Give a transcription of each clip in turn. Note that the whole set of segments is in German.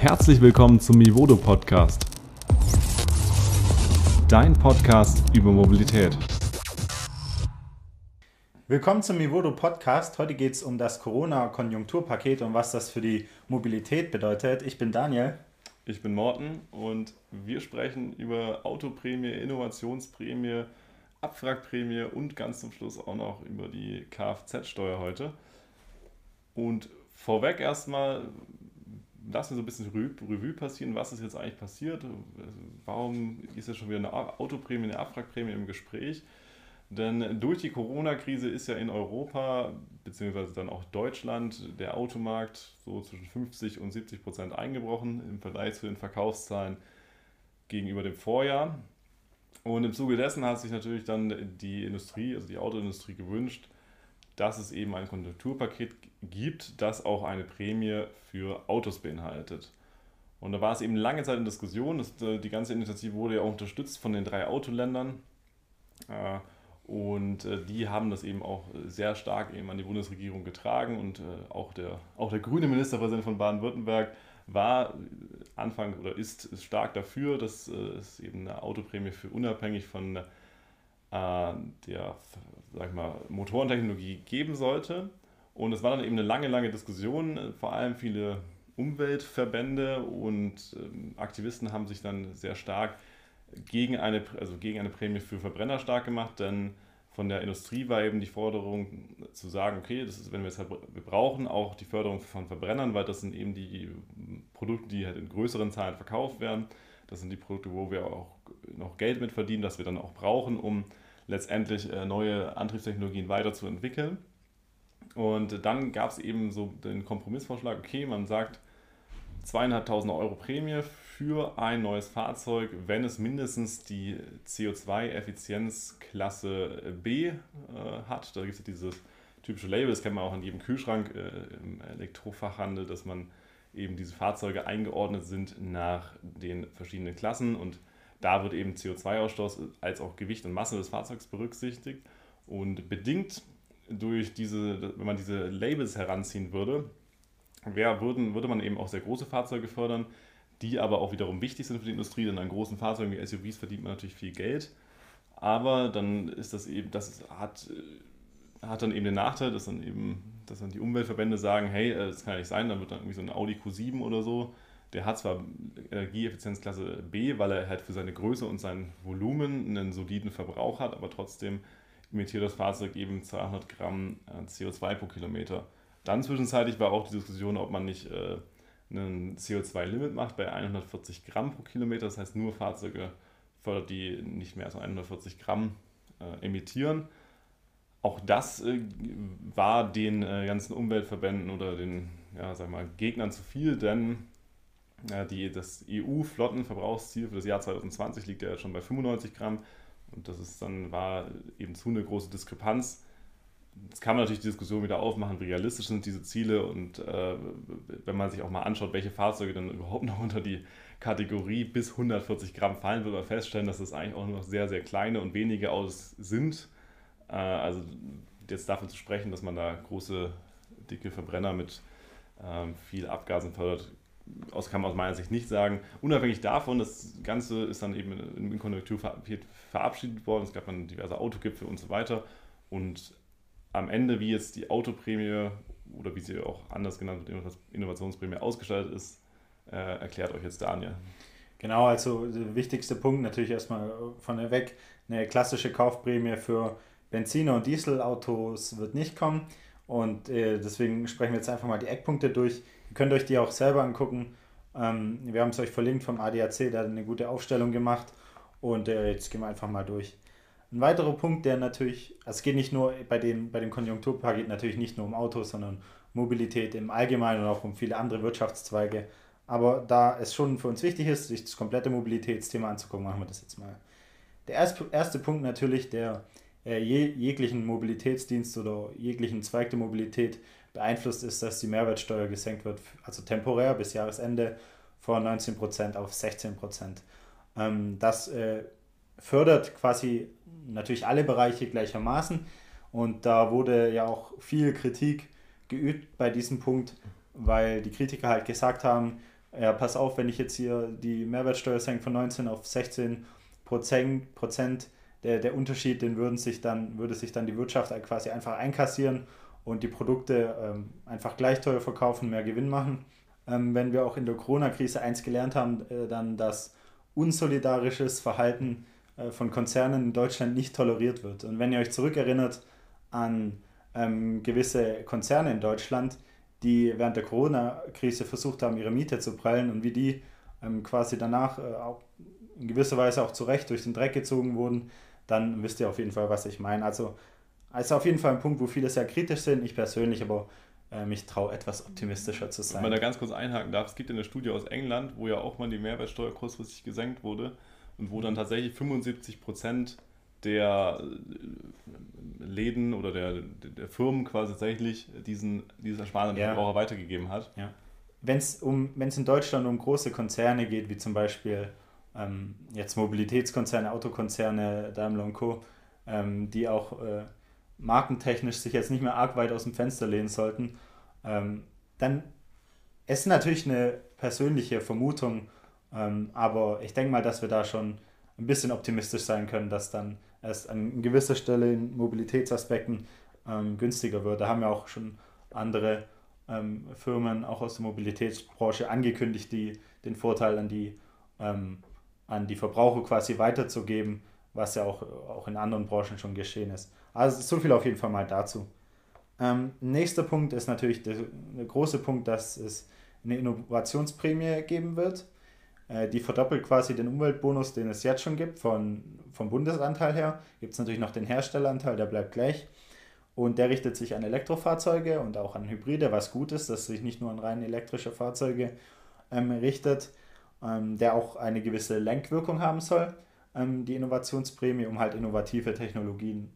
Herzlich willkommen zum Mivodo Podcast. Dein Podcast über Mobilität. Willkommen zum Mivodo Podcast. Heute geht es um das Corona-Konjunkturpaket und was das für die Mobilität bedeutet. Ich bin Daniel. Ich bin Morten und wir sprechen über Autoprämie, Innovationsprämie, Abwrackprämie und ganz zum Schluss auch noch über die Kfz-Steuer heute. Und vorweg erstmal, lassen so ein bisschen Revue passieren, was ist jetzt eigentlich passiert, warum ist jetzt schon wieder eine Autoprämie, eine Abwrackprämie im Gespräch. Denn durch die Corona-Krise ist ja in Europa, beziehungsweise dann auch Deutschland, der Automarkt so zwischen 50 und 70 Prozent eingebrochen im Vergleich zu den Verkaufszahlen gegenüber dem Vorjahr. Und im Zuge dessen hat sich natürlich dann die Industrie, also die Autoindustrie gewünscht, dass es eben ein Konjunkturpaket gibt, das auch eine Prämie für Autos beinhaltet. Und da war es eben lange Zeit in Diskussion. Das, äh, die ganze Initiative wurde ja auch unterstützt von den drei Autoländern. Äh, und äh, die haben das eben auch sehr stark eben an die Bundesregierung getragen. Und auch der, auch der grüne Ministerpräsident von Baden-Württemberg war Anfang oder ist stark dafür, dass es eben eine Autoprämie für unabhängig von der sag ich mal, Motorentechnologie geben sollte. Und es war dann eben eine lange, lange Diskussion. Vor allem viele Umweltverbände und ähm, Aktivisten haben sich dann sehr stark gegen eine, also gegen eine Prämie für Verbrenner stark gemacht, denn von der Industrie war eben die Forderung zu sagen, okay, das ist, wenn wir es halt, wir brauchen auch die Förderung von Verbrennern, weil das sind eben die Produkte, die halt in größeren Zahlen verkauft werden. Das sind die Produkte, wo wir auch noch Geld mit verdienen, das wir dann auch brauchen, um letztendlich äh, neue Antriebstechnologien weiterzuentwickeln. Und dann gab es eben so den Kompromissvorschlag, okay, man sagt zweieinhalbtausend Euro Prämie für ein neues Fahrzeug, wenn es mindestens die CO2-Effizienzklasse B äh, hat. Da gibt es dieses typische Label, das kennt man auch an jedem Kühlschrank äh, im Elektrofachhandel, dass man eben diese Fahrzeuge eingeordnet sind nach den verschiedenen Klassen und da wird eben CO2-Ausstoß als auch Gewicht und Masse des Fahrzeugs berücksichtigt. Und bedingt durch diese, wenn man diese Labels heranziehen würde, wär, würden, würde man eben auch sehr große Fahrzeuge fördern, die aber auch wiederum wichtig sind für die Industrie, denn an großen Fahrzeugen wie SUVs verdient man natürlich viel Geld. Aber dann ist das eben, das hat, hat dann eben den Nachteil, dass dann eben, dass dann die Umweltverbände sagen, hey, äh, das kann ja nicht sein, dann wird dann irgendwie so ein Audi Q7 oder so der hat zwar Energieeffizienzklasse B, weil er halt für seine Größe und sein Volumen einen soliden Verbrauch hat, aber trotzdem emittiert das Fahrzeug eben 200 Gramm äh, CO2 pro Kilometer. Dann zwischenzeitlich war auch die Diskussion, ob man nicht äh, ein CO2-Limit macht bei 140 Gramm pro Kilometer. Das heißt, nur Fahrzeuge fördert, die nicht mehr als 140 Gramm äh, emittieren. Auch das äh, war den äh, ganzen Umweltverbänden oder den ja, sag mal, Gegnern zu viel, denn die, das EU-Flottenverbrauchsziel für das Jahr 2020 liegt ja schon bei 95 Gramm und das ist dann war eben zu eine große Diskrepanz. Jetzt kann man natürlich die Diskussion wieder aufmachen, wie realistisch sind diese Ziele und äh, wenn man sich auch mal anschaut, welche Fahrzeuge dann überhaupt noch unter die Kategorie bis 140 Gramm fallen, wird man feststellen, dass das eigentlich auch nur noch sehr, sehr kleine und wenige aus sind. Äh, also jetzt davon zu sprechen, dass man da große, dicke Verbrenner mit ähm, viel Abgasen fördert, aus kann man aus meiner Sicht nicht sagen. Unabhängig davon, das Ganze ist dann eben im Konjunktur verabschiedet worden. Es gab dann diverse Autogipfel und so weiter. Und am Ende, wie jetzt die Autoprämie oder wie sie auch anders genannt wird, Innovationsprämie ausgestaltet ist, äh, erklärt euch jetzt Daniel. Genau, also der wichtigste Punkt natürlich erstmal von der weg. Eine klassische Kaufprämie für Benziner- und Dieselautos wird nicht kommen. Und äh, deswegen sprechen wir jetzt einfach mal die Eckpunkte durch. Ihr könnt euch die auch selber angucken. Ähm, wir haben es euch verlinkt vom ADAC, der hat eine gute Aufstellung gemacht. Und äh, jetzt gehen wir einfach mal durch. Ein weiterer Punkt, der natürlich, also es geht nicht nur bei, den, bei dem Konjunkturpaket natürlich nicht nur um Autos, sondern Mobilität im Allgemeinen und auch um viele andere Wirtschaftszweige. Aber da es schon für uns wichtig ist, sich das komplette Mobilitätsthema anzugucken, machen wir das jetzt mal. Der erste, erste Punkt natürlich, der äh, jeglichen Mobilitätsdienst oder jeglichen Zweig der Mobilität beeinflusst ist, dass die Mehrwertsteuer gesenkt wird, also temporär bis Jahresende von 19% auf 16%. Ähm, das äh, fördert quasi natürlich alle Bereiche gleichermaßen und da wurde ja auch viel Kritik geübt bei diesem Punkt, weil die Kritiker halt gesagt haben, ja, pass auf, wenn ich jetzt hier die Mehrwertsteuer senke von 19 auf 16 Prozent, der, der Unterschied, den würden sich dann, würde sich dann die Wirtschaft quasi einfach einkassieren und die Produkte ähm, einfach gleich teuer verkaufen, mehr Gewinn machen. Ähm, wenn wir auch in der Corona-Krise eins gelernt haben, äh, dann, dass unsolidarisches Verhalten äh, von Konzernen in Deutschland nicht toleriert wird. Und wenn ihr euch zurückerinnert an ähm, gewisse Konzerne in Deutschland, die während der Corona-Krise versucht haben, ihre Miete zu prallen und wie die ähm, quasi danach äh, auch in gewisser Weise auch zurecht durch den Dreck gezogen wurden, dann wisst ihr auf jeden Fall, was ich meine. Also, also auf jeden Fall ein Punkt, wo viele sehr kritisch sind. Ich persönlich aber äh, mich traue, etwas optimistischer zu sein. Wenn man da ganz kurz einhaken darf, es gibt eine Studie aus England, wo ja auch mal die Mehrwertsteuer kurzfristig gesenkt wurde und wo dann tatsächlich 75 Prozent der äh, Läden oder der, der Firmen quasi tatsächlich diesen, dieses Ersparen an ja. Verbraucher weitergegeben hat. Ja. Wenn es um, in Deutschland um große Konzerne geht, wie zum Beispiel ähm, jetzt Mobilitätskonzerne, Autokonzerne, Daimler Co., ähm, die auch äh, markentechnisch sich jetzt nicht mehr arg weit aus dem Fenster lehnen sollten, ähm, dann ist natürlich eine persönliche Vermutung, ähm, aber ich denke mal, dass wir da schon ein bisschen optimistisch sein können, dass dann es an gewisser Stelle in Mobilitätsaspekten ähm, günstiger wird. Da haben ja auch schon andere ähm, Firmen, auch aus der Mobilitätsbranche, angekündigt, die, den Vorteil an die, ähm, an die Verbraucher quasi weiterzugeben, was ja auch, auch in anderen Branchen schon geschehen ist. Also so viel auf jeden Fall mal dazu. Ähm, nächster Punkt ist natürlich der, der große Punkt, dass es eine Innovationsprämie geben wird. Äh, die verdoppelt quasi den Umweltbonus, den es jetzt schon gibt, von, vom Bundesanteil her. Gibt es natürlich noch den Herstelleranteil, der bleibt gleich. Und der richtet sich an Elektrofahrzeuge und auch an Hybride, was gut ist, dass sich nicht nur an rein elektrische Fahrzeuge ähm, richtet, ähm, der auch eine gewisse Lenkwirkung haben soll, ähm, die Innovationsprämie, um halt innovative Technologien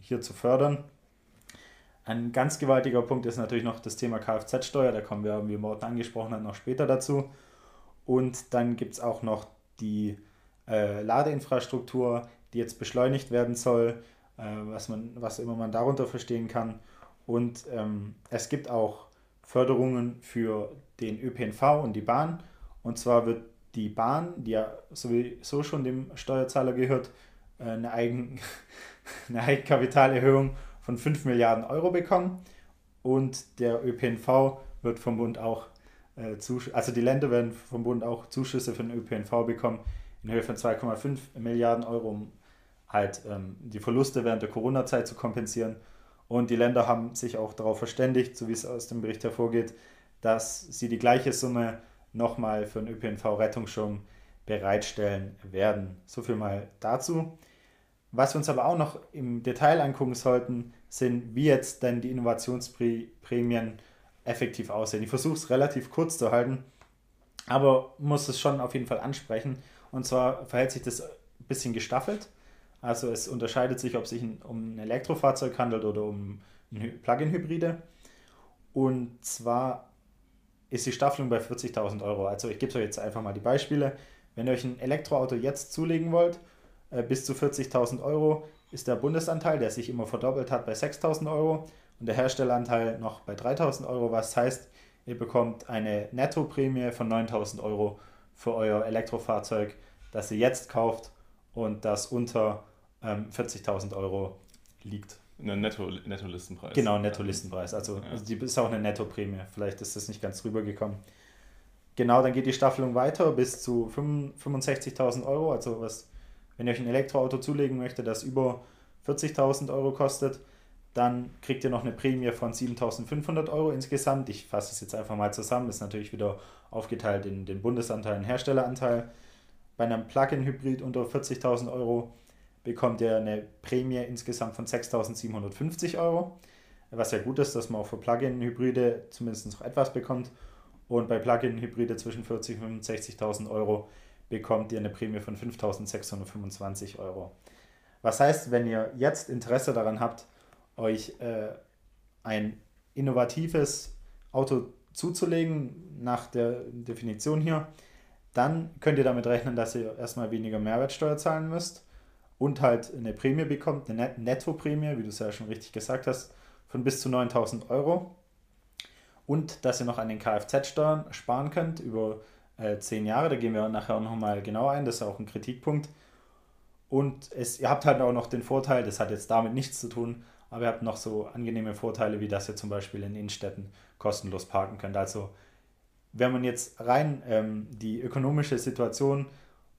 hier zu fördern. Ein ganz gewaltiger Punkt ist natürlich noch das Thema Kfz-Steuer, da kommen wir, wie Morten angesprochen hat, noch später dazu. Und dann gibt es auch noch die äh, Ladeinfrastruktur, die jetzt beschleunigt werden soll, äh, was, man, was immer man darunter verstehen kann. Und ähm, es gibt auch Förderungen für den ÖPNV und die Bahn. Und zwar wird die Bahn, die ja sowieso schon dem Steuerzahler gehört, äh, eine, Eigen, eine Eigenkapitalerhöhung von 5 Milliarden Euro bekommen. Und der ÖPNV wird vom Bund auch äh, also die Länder werden vom Bund auch Zuschüsse für den ÖPNV bekommen in Höhe von 2,5 Milliarden Euro, um halt ähm, die Verluste während der Corona-Zeit zu kompensieren. Und die Länder haben sich auch darauf verständigt, so wie es aus dem Bericht hervorgeht, dass sie die gleiche Summe nochmal für den ÖPNV-Rettungsschirm bereitstellen werden. So viel mal dazu. Was wir uns aber auch noch im Detail angucken sollten, sind, wie jetzt denn die Innovationsprämien effektiv aussehen. Ich versuche es relativ kurz zu halten, aber muss es schon auf jeden Fall ansprechen. Und zwar verhält sich das ein bisschen gestaffelt. Also es unterscheidet sich, ob es sich um ein Elektrofahrzeug handelt oder um Plug-in-Hybride. Und zwar ist die Staffelung bei 40.000 Euro. Also ich gebe euch jetzt einfach mal die Beispiele. Wenn ihr euch ein Elektroauto jetzt zulegen wollt, bis zu 40.000 Euro ist der Bundesanteil, der sich immer verdoppelt hat, bei 6.000 Euro und der Herstelleranteil noch bei 3000 Euro, was heißt, ihr bekommt eine Nettoprämie von 9000 Euro für euer Elektrofahrzeug, das ihr jetzt kauft und das unter ähm, 40.000 Euro liegt. Ein Netto, Netto-Listenpreis. Genau, Netto-Listenpreis. Also, ja. also die ist auch eine Nettoprämie. Vielleicht ist das nicht ganz rübergekommen. Genau, dann geht die Staffelung weiter bis zu 65.000 Euro. Also was, wenn ihr euch ein Elektroauto zulegen möchtet, das über 40.000 Euro kostet, dann kriegt ihr noch eine Prämie von 7.500 Euro insgesamt. Ich fasse es jetzt einfach mal zusammen. Das ist natürlich wieder aufgeteilt in den Bundesanteil und Herstelleranteil. Bei einem Plug-in-Hybrid unter 40.000 Euro bekommt ihr eine Prämie insgesamt von 6.750 Euro. Was ja gut ist, dass man auch für Plug-in-Hybride zumindest noch etwas bekommt. Und bei Plug-in-Hybride zwischen 40.000 und 65.000 Euro bekommt ihr eine Prämie von 5.625 Euro. Was heißt, wenn ihr jetzt Interesse daran habt, euch äh, ein innovatives Auto zuzulegen, nach der Definition hier, dann könnt ihr damit rechnen, dass ihr erstmal weniger Mehrwertsteuer zahlen müsst und halt eine Prämie bekommt, eine Nettoprämie, wie du es ja schon richtig gesagt hast, von bis zu 9000 Euro. Und dass ihr noch an den Kfz-Steuern sparen könnt über äh, zehn Jahre. Da gehen wir nachher auch nochmal genauer ein. Das ist auch ein Kritikpunkt. Und es, ihr habt halt auch noch den Vorteil, das hat jetzt damit nichts zu tun, aber ihr habt noch so angenehme Vorteile, wie dass ihr zum Beispiel in Innenstädten kostenlos parken könnt. Also wenn man jetzt rein ähm, die ökonomische Situation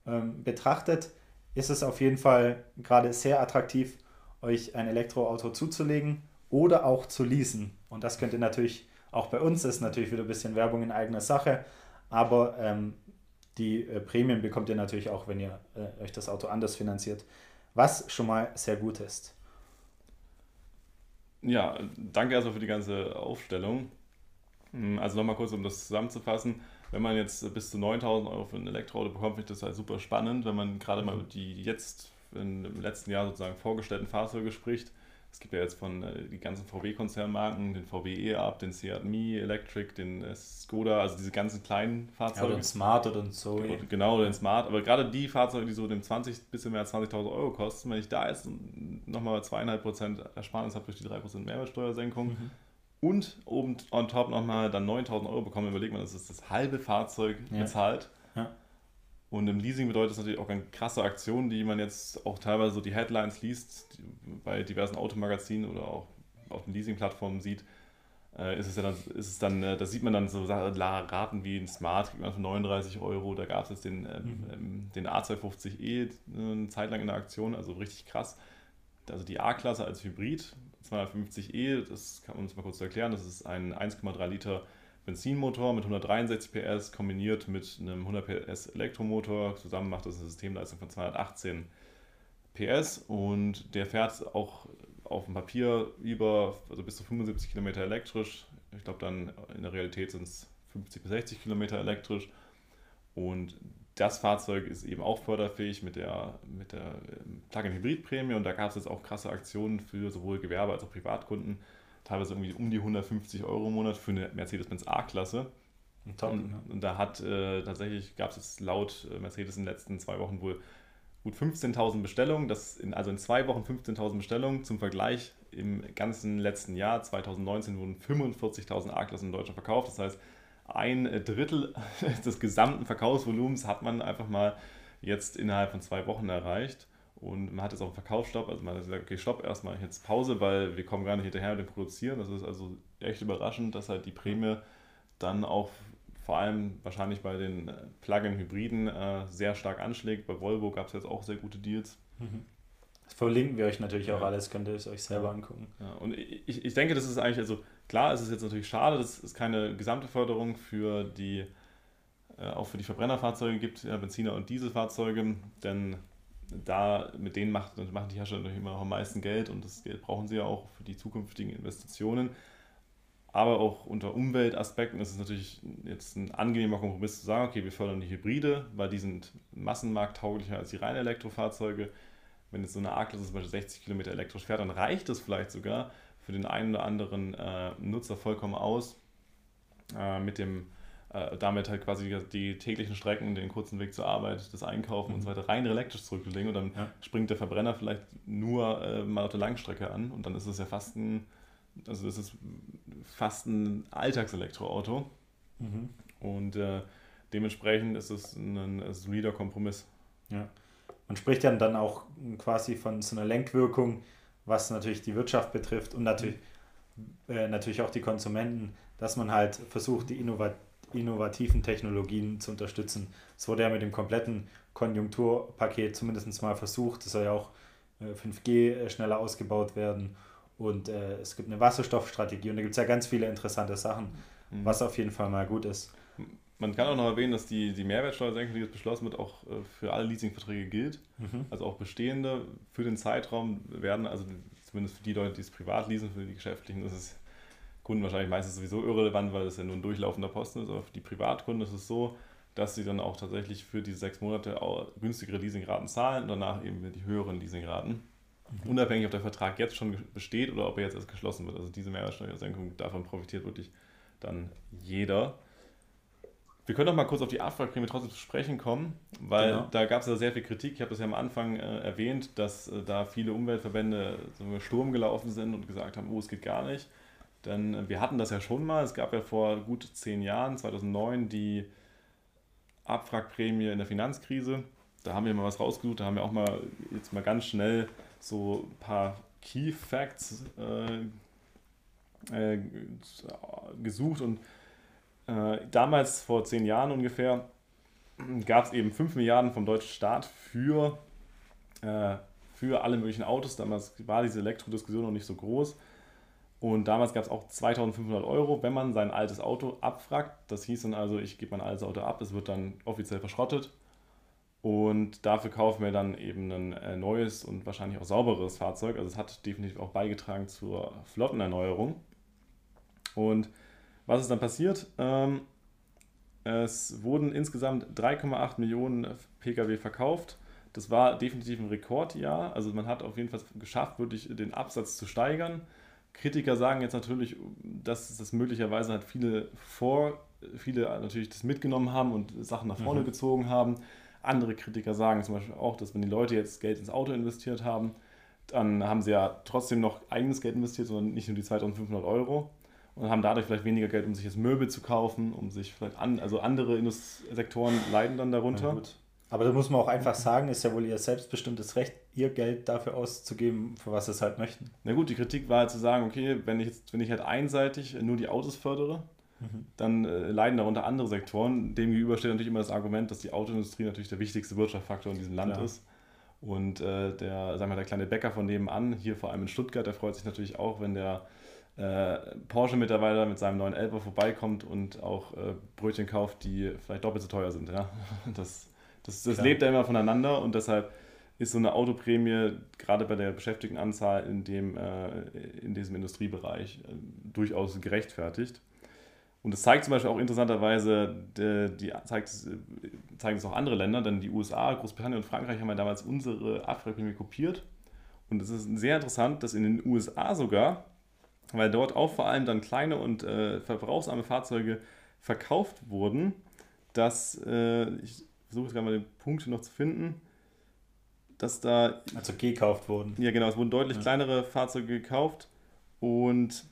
ähm, betrachtet, ist es auf jeden Fall gerade sehr attraktiv, euch ein Elektroauto zuzulegen oder auch zu leasen. Und das könnt ihr natürlich auch bei uns, ist natürlich wieder ein bisschen Werbung in eigener Sache, aber ähm, die äh, Prämien bekommt ihr natürlich auch, wenn ihr äh, euch das Auto anders finanziert, was schon mal sehr gut ist. Ja, danke erstmal für die ganze Aufstellung. Hm, also nochmal kurz, um das zusammenzufassen. Wenn man jetzt bis zu 9000 Euro für ein Elektroauto bekommt, finde ich das halt super spannend, wenn man gerade mal mhm. die jetzt im letzten Jahr sozusagen vorgestellten Fahrzeuge spricht. Es gibt ja jetzt von äh, die ganzen VW-Konzernmarken, den VW E-Up, den Seat Mi Electric, den äh, Skoda, also diese ganzen kleinen Fahrzeuge. Ja, oder den Smart oder den Zoe. Genau, oder den Smart. Aber gerade die Fahrzeuge, die so dem 20, bisschen mehr als 20.000 Euro kosten, wenn ich da jetzt nochmal 2,5% Ersparnis habe durch die 3% Mehrwertsteuersenkung mhm. und oben on top nochmal dann 9.000 Euro bekomme, überlegt man, das ist das halbe Fahrzeug ja. bezahlt. Ja. Und im Leasing bedeutet das natürlich auch eine krasse Aktion, die man jetzt auch teilweise so die Headlines liest, bei diversen Automagazinen oder auch auf den Leasing-Plattformen sieht. Äh, ist es ja dann, ist es dann, äh, da sieht man dann so Raten wie ein Smart, kriegt man für 39 Euro. Da gab es jetzt den, ähm, mhm. Ähm, den A250e eine Zeit lang in der Aktion, also richtig krass. Also die A-Klasse als Hybrid, 250e, das kann man uns mal kurz erklären, das ist ein 1,3 Liter Benzinmotor mit 163 PS kombiniert mit einem 100 PS Elektromotor. Zusammen macht das eine Systemleistung von 218 PS und der fährt auch auf dem Papier über, also bis zu 75 Kilometer elektrisch. Ich glaube dann in der Realität sind es 50 bis 60 Kilometer elektrisch. Und das Fahrzeug ist eben auch förderfähig mit der, mit der Plug-in-Hybrid-Prämie und da gab es jetzt auch krasse Aktionen für sowohl Gewerbe als auch Privatkunden teilweise irgendwie um die 150 Euro im Monat für eine Mercedes-Benz A-Klasse. Und, und, da hat äh, tatsächlich, gab es jetzt laut äh, Mercedes in den letzten zwei Wochen wohl gut 15.000 Bestellungen, das in, also in zwei Wochen 15.000 Bestellungen. Zum Vergleich, im ganzen letzten Jahr, 2019, wurden 45.000 A-Klassen in Deutschland verkauft. Das heißt, ein Drittel des gesamten Verkaufsvolumens hat man einfach mal jetzt innerhalb von zwei Wochen erreicht. Und man hat jetzt auch einen Verkaufsstopp, also man hat gesagt, okay, stopp erstmal jetzt Pause, weil wir kommen gar nicht hinterher mit dem Produzieren. Das ist also echt überraschend, dass halt die Prämie dann auch vor allem wahrscheinlich bei den äh, Plug-in-Hybriden äh, sehr stark anschlägt. Bei Volvo gab es jetzt auch sehr gute Deals. Mhm. Das verlinken wir euch natürlich auch alles, könnt ihr es euch selber angucken. Ja, und ich, ich denke, das ist eigentlich, also klar, es ist jetzt natürlich schade, dass es keine gesamte Förderung für die, äh, auch für die Verbrennerfahrzeuge gibt, ja, Benziner- und Dieselfahrzeuge, denn da mit denen macht, machen die Hersteller natürlich immer am meisten Geld und das Geld brauchen sie ja auch für die zukünftigen Investitionen. Aber auch unter Umweltaspekten ist es natürlich jetzt ein angenehmer Kompromiss zu sagen, okay, wir fördern die Hybride, weil die sind massenmarkttauglicher als die reinen Elektrofahrzeuge. Wenn jetzt so eine A-Klasse zum Beispiel 60 Kilometer elektrisch fährt, dann reicht das vielleicht sogar für den einen oder anderen äh, Nutzer vollkommen aus, äh, mit dem äh, damit halt quasi die, die, täglichen Strecken, den kurzen Weg zur Arbeit, das Einkaufen mhm. und so weiter rein elektrisch zurückzulegen und dann ja. springt der Verbrenner vielleicht nur äh, mal auf der Langstrecke an und dann ist es ja fast ein, also das ist fast ein Alltagselektroauto mhm. und äh, dementsprechend ist es ein, ein solider Kompromiss. Ja. Man spricht ja dann auch quasi von so einer Lenkwirkung, was natürlich die Wirtschaft betrifft und natürlich, mhm. äh, natürlich auch die Konsumenten, dass man halt versucht, die Innovation innovativen Technologien zu unterstützen. Es wurde ja mit dem kompletten Konjunkturpaket zumindest mal versucht. Es soll ja auch 5G äh, äh, schneller ausgebaut werden und äh, es gibt eine Wasserstoffstrategie und da gibt es ja ganz viele interessante Sachen, mhm. was auf jeden Fall mal gut ist. Man kann auch noch erwähnen, dass die, die Mehrwertsteuersenkung, die jetzt beschlossen wird, auch äh, für alle Leasingverträge gilt. Mhm. Also auch bestehende für den Zeitraum werden, also zumindest für die Leute, die es privat leasen, für die Geschäftlichen, ist es Kunden wahrscheinlich meistens sowieso irrelevant, weil es ja nur ein durchlaufender Posten ist. Aber für die Privatkunden ist es so, dass sie dann auch tatsächlich für diese sechs Monate günstigere Leasingraten zahlen und danach eben die höheren Leasingraten. Mhm. Unabhängig, ob der Vertrag jetzt schon besteht oder ob er jetzt erst geschlossen wird. Also diese Mehrwertsteuersenkung, davon profitiert wirklich dann jeder. Wir können noch mal kurz auf die Abwrackprämie trotzdem zu sprechen kommen, weil genau. da gab es ja sehr viel Kritik. Ich habe das ja am Anfang äh, erwähnt, dass äh, da viele Umweltverbände so Sturm gelaufen sind und gesagt haben, oh, es geht gar nicht. Denn wir hatten das ja schon mal. Es gab ja vor gut zehn Jahren, 2009, die Abwrackprämie in der Finanzkrise. Da haben wir mal was rausgesucht, da haben wir auch mal jetzt mal ganz schnell so ein paar Key Facts äh, äh, gesucht und äh, damals, vor zehn Jahren ungefähr, gab es eben 5 Milliarden vom deutschen Staat für, äh, für alle möglichen Autos. Damals war diese Elektrodiskussion noch nicht so groß. Und damals gab es auch 2500 Euro, wenn man sein altes Auto abfragt. Das hieß dann also, ich gebe mein altes Auto ab, es wird dann offiziell verschrottet. Und dafür kaufen wir dann eben ein äh, neues und wahrscheinlich auch sauberes Fahrzeug. Also es hat definitiv auch beigetragen zur Flottenerneuerung. Und was ist dann passiert? Ähm, es wurden insgesamt 3,8 Millionen Pkw verkauft. Das war definitiv ein Rekordjahr. Also man hat auf jeden Fall geschafft, wirklich den Absatz zu steigern. Kritiker sagen jetzt natürlich, dass das möglicherweise halt viele vor, viele natürlich das mitgenommen haben und Sachen nach vorne mhm. gezogen haben. Andere Kritiker sagen zum Beispiel auch, dass wenn die Leute jetzt Geld ins Auto investiert haben, dann haben sie ja trotzdem noch eigenes Geld investiert, sondern nicht nur die 2500 Euro und haben dadurch vielleicht weniger Geld, um sich jetzt Möbel zu kaufen, um sich vielleicht an, also andere Indust Sektoren leiden dann darunter. Ja, Aber da muss man auch einfach sagen, ist ja wohl ihr selbstbestimmtes Recht, ihr Geld dafür auszugeben, für was sie es halt möchten. Na gut, die Kritik war halt zu sagen, okay, wenn ich jetzt, wenn ich halt einseitig nur die Autos fördere, mhm. dann äh, leiden darunter andere Sektoren. Demgegenüber steht natürlich immer das Argument, dass die Autoindustrie natürlich der wichtigste Wirtschaftsfaktor in diesem Land Klar. ist. Und äh, der, sagen wir, der kleine Bäcker von nebenan, hier vor allem in Stuttgart, der freut sich natürlich auch, wenn der äh, Porsche-Mitarbeiter mit seinem neuen Elber vorbeikommt und auch äh, Brötchen kauft, die vielleicht doppelt so teuer sind. Ja? Das, das, das lebt ja immer voneinander und deshalb ist so eine Autoprämie gerade bei der Beschäftigtenanzahl in, dem, äh, in diesem Industriebereich äh, durchaus gerechtfertigt. Und das zeigt zum Beispiel auch interessanterweise, die, die zeigt, zeigen es auch andere Länder, denn die USA, Großbritannien und Frankreich haben ja damals unsere Abwrackprämie kopiert. Und es ist sehr interessant, dass in den USA sogar weil dort auch vor allem dann kleine und äh, verbrauchsarme Fahrzeuge verkauft wurden, dass, äh, ich versuche jetzt gerade mal den Punkt noch zu finden, dass da... Also gekauft wurden. Ja genau, es wurden deutlich ja. kleinere Fahrzeuge gekauft und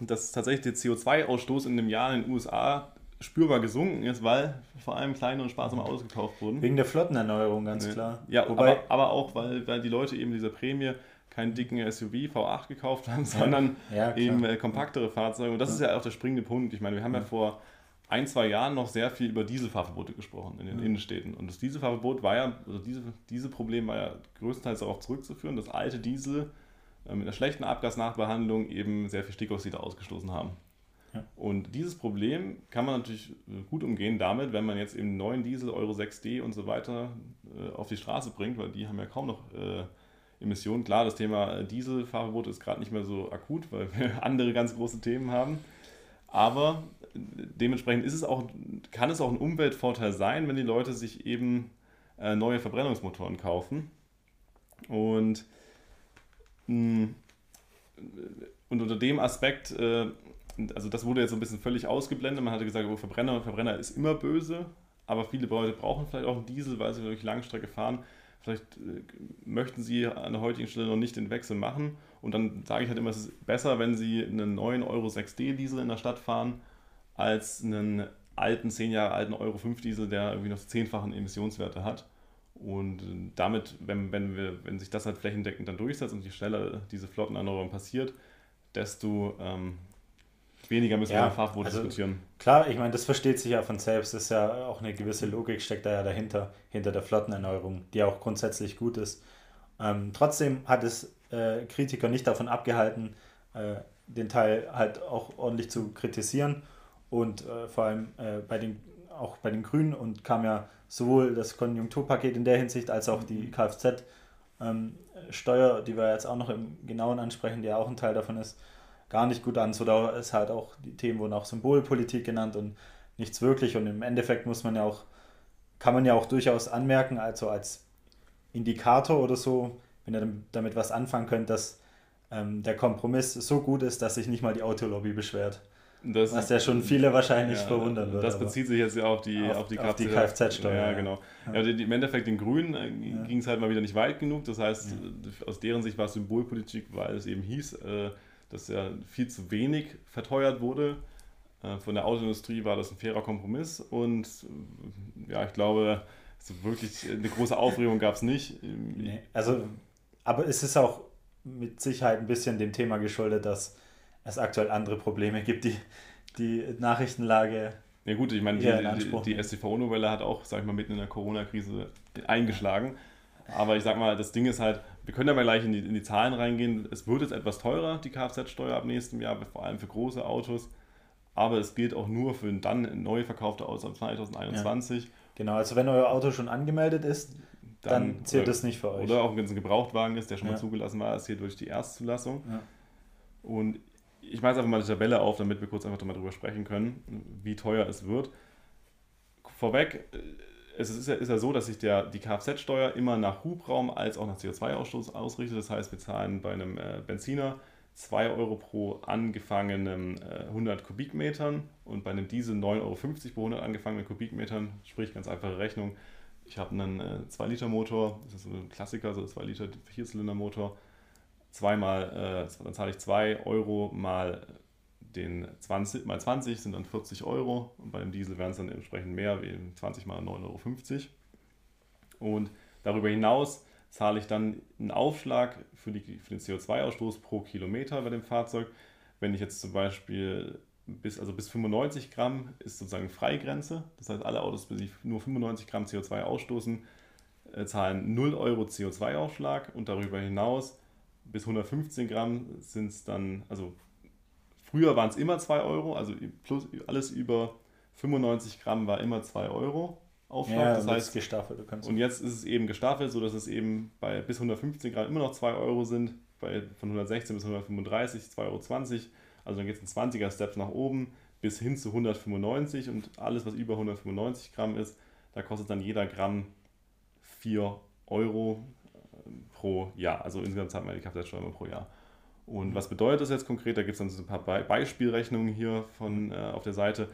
dass tatsächlich der CO2-Ausstoß in dem Jahr in den USA spürbar gesunken ist, weil vor allem kleine und sparsame Autos gekauft wurden. Wegen der Flottenerneuerung, ganz ja. klar. Ja, Wobei, aber, aber auch, weil, weil die Leute eben dieser Prämie keinen dicken SUV V8 gekauft haben, sondern ja, eben äh, kompaktere Fahrzeuge. Und das ist ja auch der springende Punkt. Ich meine, wir haben ja vor ein, zwei Jahren noch sehr viel über Dieselfahrverbote gesprochen in den mhm. Innenstädten. Und das Dieselfahrverbot war ja, also diese, diese Problem war ja größtenteils darauf zurückzuführen, dass alte Diesel äh, mit einer schlechten Abgasnachbehandlung eben sehr viel Stickoxide ausgestoßen haben. Ja. Und dieses Problem kann man natürlich äh, gut umgehen damit, wenn man jetzt eben neuen Diesel, Euro 6D und so weiter äh, auf die Straße bringt, weil die haben ja kaum noch äh, Emissionen. Klar, das Thema Dieselfahrverbot ist gerade nicht mehr so akut, weil wir andere ganz große Themen haben. Aber dementsprechend ist es auch, kann es auch ein Umweltvorteil sein, wenn die Leute sich eben äh, neue Verbrennungsmotoren kaufen. Und, mh, mm, und unter dem Aspekt, äh, also das wurde jetzt so ein bisschen völlig ausgeblendet. Man hatte gesagt, oh, Verbrenner, Verbrenner ist immer böse, aber viele Leute brauchen vielleicht auch einen Diesel, weil sie durch Langstrecke fahren. Vielleicht äh, möchten Sie an der heutigen Stelle noch nicht den Wechsel machen. Und dann sage ich halt immer, es ist besser, wenn Sie einen neuen Euro 6D Diesel in der Stadt fahren, als einen alten, 10 Jahre alten Euro 5 Diesel, der irgendwie noch zehnfachen Emissionswerte hat. Und äh, damit, wenn, wenn, wir, wenn sich das halt flächendeckend dann durchsetzt und je schneller diese Flottenerneuerung passiert, desto ähm, weniger müssen ja, wir einfach wo also diskutieren. Klar, ich meine, das versteht sich ja von selbst. Das ist ja auch eine gewisse Logik, steckt da ja dahinter, hinter der Flottenerneuerung, die auch grundsätzlich gut ist. Ähm, trotzdem hat es äh, Kritiker nicht davon abgehalten, äh, den Teil halt auch ordentlich zu kritisieren und äh, vor allem äh, bei den, auch bei den Grünen und kam ja sowohl das Konjunkturpaket in der Hinsicht als auch die Kfz-Steuer, ähm, die wir jetzt auch noch im Genauen ansprechen, die ja auch ein Teil davon ist, gar nicht gut an. So da ist halt auch, die Themen wurden auch Symbolpolitik genannt und nichts wirklich. Und im Endeffekt muss man ja auch, kann man ja auch durchaus anmerken, also als Indikator oder so, wenn ihr damit was anfangen könnt, dass ähm, der Kompromiss so gut ist, dass sich nicht mal die Autolobby beschwert. Das was ja schon viele wahrscheinlich ja, verwundern würde. Das bezieht sich jetzt ja auf die, auf, auf die, Kfz-Steuer. Ja, genau. Ja. Ja, Im Endeffekt den Grünen äh, ging es halt mal wieder nicht weit genug. Das heißt, aus deren Sicht war es Symbolpolitik, weil es eben hieß, äh, dass ja viel zu wenig verteuert wurde. Äh, von der Autoindustrie war das ein fairer Kompromiss und äh, ja, ich glaube, so wirklich eine große Aufregung gab es nicht. Nee, also, aber es ist auch mit Sicherheit ein bisschen dem Thema geschuldet, dass es aktuell andere Probleme gibt, die die Nachrichtenlage. Ja gut, ich meine, die, die, die STV-Novelle hat auch, sag ich mal, mitten in der Corona-Krise eingeschlagen. Aber ich sag mal, das Ding ist halt, wir können aber gleich in die, in die Zahlen reingehen. Es wird jetzt etwas teurer, die Kfz-Steuer ab nächstem Jahr, vor allem für große Autos. Aber es gilt auch nur für dann neu verkaufte Autos ab 2021. Ja. Genau, also wenn euer Auto schon angemeldet ist, dann, dann zählt das nicht für euch. Oder auch wenn es ein Gebrauchtwagen ist, der schon ja. mal zugelassen war, es zählt durch die Erstzulassung. Ja. Und ich mache jetzt einfach mal die Tabelle auf, damit wir kurz einfach mal drüber sprechen können, wie teuer es wird. Vorweg, äh, es ist ja, ist ja so, dass sich der, die Kfz-Steuer immer nach Hubraum als auch nach CO2-Ausstoß ausrichtet. Das heißt, wir zahlen bei einem äh, Benziner 2 Euro pro angefangenen äh, 100 Kubikmetern und bei einem Diesel 9,50 Euro pro 100 angefangenen Kubikmetern, sprich ganz einfache Rechnung. Ich habe einen äh, 2-Liter-Motor, das ist so ein Klassiker, so ein 2 Liter Vierzylinder-Motor zweimal, äh, dann zahle ich 2 Euro mal den 20 mal 20 sind dann 40 Euro und bei dem Diesel wären es dann entsprechend mehr, wie 20 mal 9,50 Euro. Und darüber hinaus zahle ich dann einen Aufschlag für, die, für den CO2-Ausstoß pro Kilometer bei dem Fahrzeug. Wenn ich jetzt zum Beispiel bis, also bis 95 Gramm ist sozusagen Freigrenze, das heißt alle Autos, die nur 95 Gramm CO2 ausstoßen, äh, zahlen 0 Euro CO2-Aufschlag und darüber hinaus bis 115 Gramm sind es dann, also früher waren es immer 2 Euro, also plus alles über 95 Gramm war immer 2 Euro Aufschlag. Ja, das heißt gestaffelt. und jetzt ist es eben gestaffelt, sodass es eben bei bis 115 Gramm immer noch 2 Euro sind, bei, von 116 bis 135 2,20 Euro. Also dann geht es in 20er Steps nach oben bis hin zu 195 und alles, was über 195 Gramm ist, da kostet dann jeder Gramm 4 Euro pro Jahr. Also insgesamt zahlt man die Kfz-Steuer pro Jahr. Und was bedeutet das jetzt konkret? Da gibt es dann so ein paar Be Beispielrechnungen hier von, äh, auf der Seite.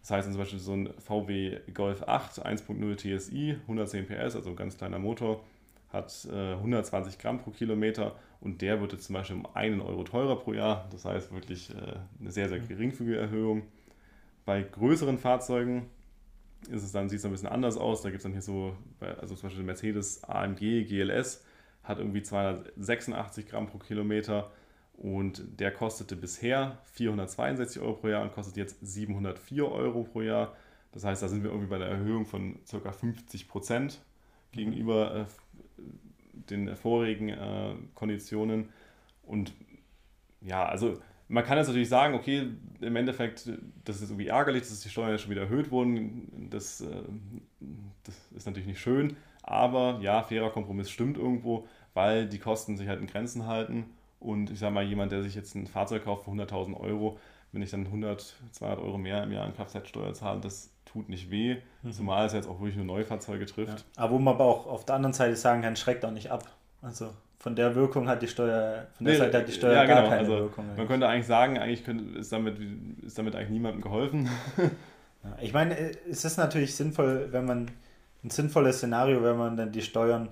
Das heißt zum Beispiel so ein VW Golf 8 1.0 TSI, 110 PS, also ein ganz kleiner Motor, hat äh, 120 Gramm pro Kilometer und der wird jetzt zum Beispiel um einen Euro teurer pro Jahr. Das heißt wirklich äh, eine sehr, sehr geringfügige Erhöhung. Bei größeren Fahrzeugen ist es dann, sieht es ein bisschen anders aus. Da gibt es dann hier so, also zum Beispiel Mercedes AMG GLS hat irgendwie 286 Gramm pro Kilometer und der kostete bisher 462 Euro pro Jahr und kostet jetzt 704 Euro pro Jahr. Das heißt, da sind wir irgendwie bei einer Erhöhung von ca. 50 Prozent gegenüber äh, den vorigen äh, Konditionen. Und ja, also man kann jetzt natürlich sagen, okay, im Endeffekt, das ist irgendwie ärgerlich, dass die Steuern jetzt schon wieder erhöht wurden. Das, äh, das ist natürlich nicht schön. Aber ja, fairer Kompromiss stimmt irgendwo, weil die Kosten sich halt in Grenzen halten. Und ich sage mal, jemand, der sich jetzt ein Fahrzeug kauft für 100.000 Euro, wenn ich dann 100, 200 Euro mehr im Jahr an Kfz-Steuer zahle, das tut nicht weh. Mhm. Zumal es jetzt auch wirklich nur Neufahrzeuge trifft. Ja. Aber wo man aber auch auf der anderen Seite sagen kann, schreckt auch nicht ab. Also von der Wirkung hat die Steuer, von der nee, Seite hat die Steuer ja, gar genau. keine also, Wirkung. Eigentlich. Man könnte eigentlich sagen, eigentlich könnte, ist, damit, ist damit eigentlich niemandem geholfen. Ja, ich meine, es ist natürlich sinnvoll, wenn man ein sinnvolles Szenario, wenn man dann die Steuern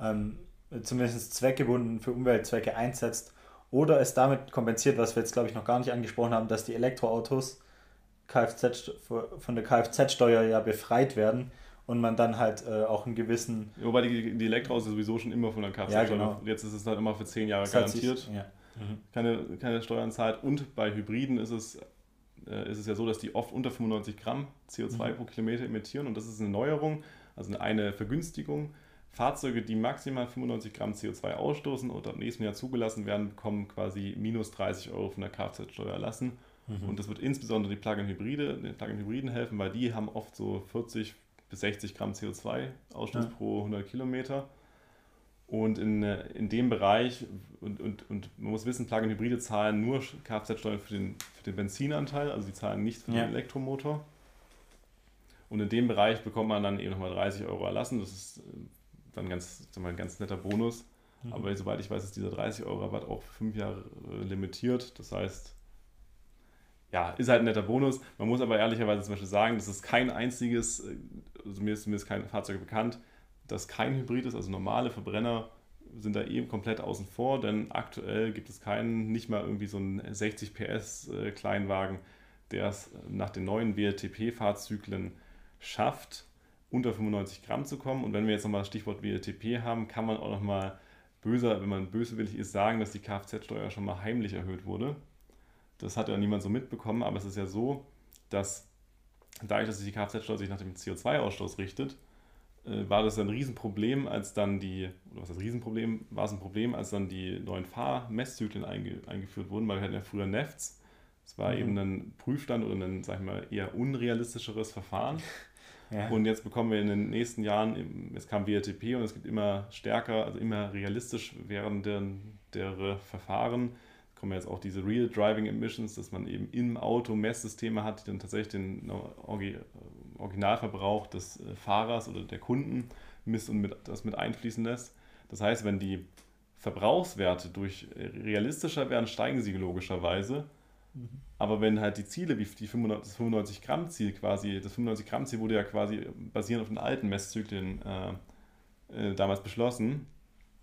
ähm, zumindest zweckgebunden für Umweltzwecke einsetzt oder es damit kompensiert, was wir jetzt glaube ich noch gar nicht angesprochen haben, dass die Elektroautos Kfz, von der Kfz-Steuer ja befreit werden und man dann halt äh, auch einen gewissen. Wobei die, die Elektroautos sowieso schon immer von der Kfz-Steuer. Ja, genau. Jetzt ist es halt immer für zehn Jahre das garantiert. Sich, ja. mhm. keine, keine Steuern zahlt. Und bei Hybriden ist es, äh, ist es ja so, dass die oft unter 95 Gramm CO2 mhm. pro Kilometer emittieren und das ist eine Neuerung also eine Vergünstigung. Fahrzeuge, die maximal 95 Gramm CO2 ausstoßen oder im nächsten Jahr zugelassen werden, bekommen quasi minus 30 Euro von der Kfz-Steuer erlassen. Mhm. Und das wird insbesondere die Plug-in-Hybride, den Plug-in-Hybriden helfen, weil die haben oft so 40 bis 60 Gramm CO2-Ausstoß ja. pro 100 Kilometer. Und in, in dem Bereich, und, und, und man muss wissen, Plug-in-Hybride zahlen nur Kfz-Steuer für den, für den Benzinanteil, also sie zahlen nicht für ja. den Elektromotor. Und in dem Bereich bekommt man dann eben nochmal 30 Euro erlassen. Das ist äh, dann ganz, mal, ein ganz netter Bonus. Mhm. Aber soweit ich weiß, ist dieser 30 Euro Rabatt auch für fünf Jahre äh, limitiert. Das heißt, ja, ist halt ein netter Bonus. Man muss aber ehrlicherweise zum Beispiel sagen, dass es kein einziges, äh, also mir ist zumindest kein Fahrzeug bekannt, das kein Hybrid ist, also normale Verbrenner sind da eben komplett außen vor, denn aktuell gibt es keinen, nicht mal irgendwie so einen 60 PS Kleinwagen, der es nach den neuen WLTP-Fahrzyklen schafft, unter 95 Gramm zu kommen. Und wenn wir jetzt nochmal das Stichwort WLTP haben, kann man auch nochmal böser, wenn man böswillig ist, sagen, dass die Kfz-Steuer schon mal heimlich erhöht wurde. Das hat ja niemand so mitbekommen, aber es ist ja so, dass dadurch, dass sich die Kfz-Steuer sich nach dem CO2-Ausstoß richtet, äh, war das ein Riesenproblem, als dann die, oder was das Riesenproblem, war es ein Problem, als dann die neuen Fahrmesszyklen einge, eingeführt wurden, weil wir hatten ja früher NEFTs. Es war mhm. eben ein Prüfstand oder ein, sag ich mal, eher unrealistischeres Verfahren. Ja. Und jetzt bekommen wir in den nächsten Jahren, es kam WLTP und es gibt immer stärker, also immer realistisch werdende Verfahren. Es kommen jetzt auch diese Real Driving Emissions, dass man eben im Auto Messsysteme hat, die dann tatsächlich den Originalverbrauch des äh, Fahrers oder der Kunden misst und mit, das mit einfließen lässt. Das heißt, wenn die Verbrauchswerte durch äh, realistischer werden, steigen sie logischerweise. Mhm. Aber wenn halt die Ziele, wie die 95, das 95 Gramm Ziel quasi, das 95 Gramm Ziel wurde ja quasi basierend auf den alten Messzyklen äh, äh, damals beschlossen.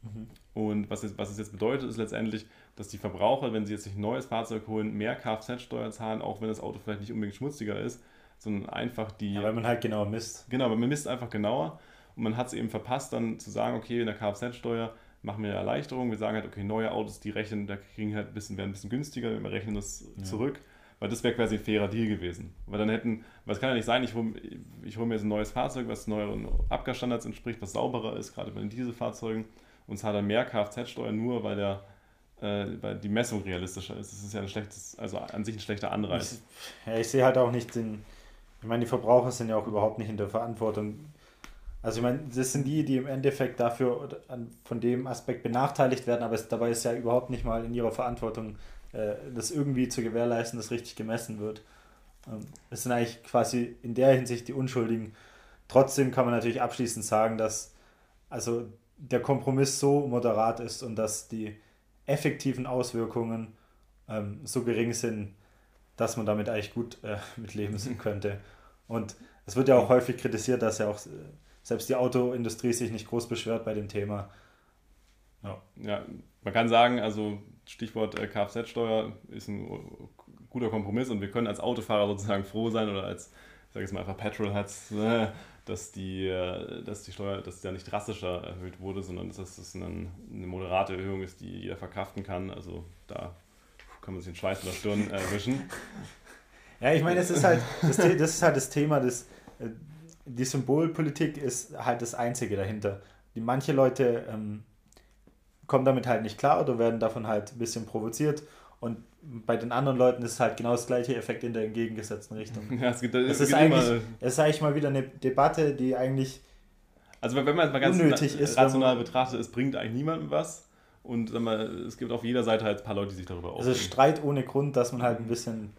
Mhm. Und was es, was es jetzt bedeutet, ist letztendlich, dass die Verbraucher, wenn sie jetzt sich ein neues Fahrzeug holen, mehr Kfz-Steuer zahlen, auch wenn das Auto vielleicht nicht unbedingt schmutziger ist, sondern einfach die. Ja, weil man halt genauer misst. Genau, weil man misst einfach genauer und man hat es eben verpasst, dann zu sagen, okay, in der Kfz-Steuer machen wir eine Erleichterung. Wir sagen halt, okay, neue Autos, die rechnen, da kriegen halt ein bisschen, werden ein bisschen günstiger, wir rechnen das ja. zurück. Weil das wäre quasi ein fairer Deal gewesen. Weil dann hätten, weil es kann ja nicht sein, ich hole hol mir jetzt ein neues Fahrzeug, was neueren Abgasstandards entspricht, was sauberer ist, gerade bei den Dieselfahrzeugen, und zahlt dann mehr Kfz-Steuer nur, weil der äh, weil die Messung realistischer ist. Das ist ja ein schlechtes, also an sich ein schlechter Anreiz. Ich, ja, ich sehe halt auch nicht den, ich meine, die Verbraucher sind ja auch überhaupt nicht in der Verantwortung. Also ich meine, das sind die, die im Endeffekt dafür von dem Aspekt benachteiligt werden, aber es, dabei ist ja überhaupt nicht mal in ihrer Verantwortung, äh, das irgendwie zu gewährleisten, dass richtig gemessen wird. Ähm, es sind eigentlich quasi in der Hinsicht die Unschuldigen. Trotzdem kann man natürlich abschließend sagen, dass also der Kompromiss so moderat ist und dass die effektiven Auswirkungen ähm, so gering sind, dass man damit eigentlich gut äh, mitleben könnte. Und es wird ja auch häufig kritisiert, dass ja auch äh, selbst die Autoindustrie sich nicht groß beschwert bei dem Thema. Ja, ja man kann sagen, also Stichwort äh, Kfz-Steuer ist ein guter Kompromiss und wir können als Autofahrer sozusagen froh sein oder als, ich sage jetzt mal einfach Petrolheads, äh, dass die, äh, dass die Steuer, dass der nicht drastischer erhöht wurde, sondern dass das eine, eine moderate Erhöhung ist, die jeder verkraften kann. Also da kann man sich den Schweiß in der Stirn erwischen. Ja, ich meine, es ist halt, das, das ist halt das Thema, das, äh, die Symbolpolitik ist halt das Einzige dahinter. Die manche Leute ähm, kommen damit halt nicht klar oder werden davon halt ein bisschen provoziert und bei den anderen Leuten ist es halt genau das gleiche Effekt in der entgegengesetzten Richtung. Ja, es, gibt, es, es ist eigentlich, es ist eigentlich mal wieder eine Debatte, die eigentlich also wenn man es mal ganz unnötig ist, rational betrachtet, es bringt eigentlich niemandem was. Und sag mal, es gibt auf jeder Seite halt ein paar Leute, die sich darüber aufregen. Also Streit ohne Grund, dass man halt ein bisschen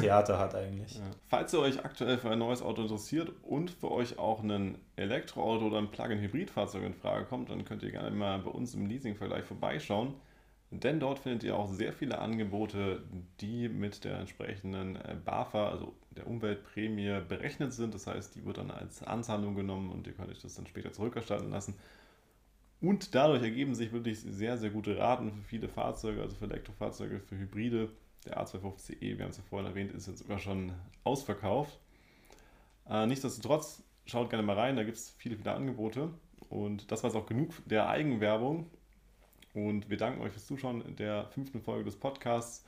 Theater hat eigentlich. Ja. Falls ihr euch aktuell für ein neues Auto interessiert und für euch auch ein Elektroauto oder ein Plug-in-Hybrid-Fahrzeug in Frage kommt, dann könnt ihr gerne mal bei uns im Leasing-Vergleich vorbeischauen. Denn dort findet ihr auch sehr viele Angebote, die mit der entsprechenden äh, BAFA, also der Umweltprämie, berechnet sind. Das heißt, die wird dann als Anzahlung genommen und ihr könnt euch das dann später zurückerstatten lassen. Und dadurch ergeben sich wirklich sehr, sehr gute Raten für viele Fahrzeuge, also für Elektrofahrzeuge, für Hybride. Der A250e, wir haben es ja vorhin erwähnt, ist jetzt sogar schon ausverkauft. Äh, nichtsdestotrotz, schaut gerne mal rein, da gibt es viele, viele Angebote. Und das war es auch genug der Eigenwerbung. Und wir danken euch fürs Zuschauen der fünften Folge des Podcasts.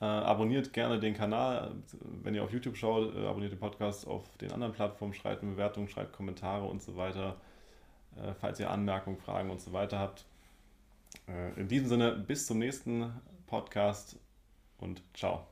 Äh, abonniert gerne den Kanal. Wenn ihr auf YouTube schaut, äh, abonniert den Podcast auf den anderen Plattformen, schreibt eine Bewertung, schreibt Kommentare und so weiter. Äh, falls ihr Anmerkungen, Fragen und so weiter habt. Äh, in diesem Sinne, bis zum nächsten Podcast und ciao.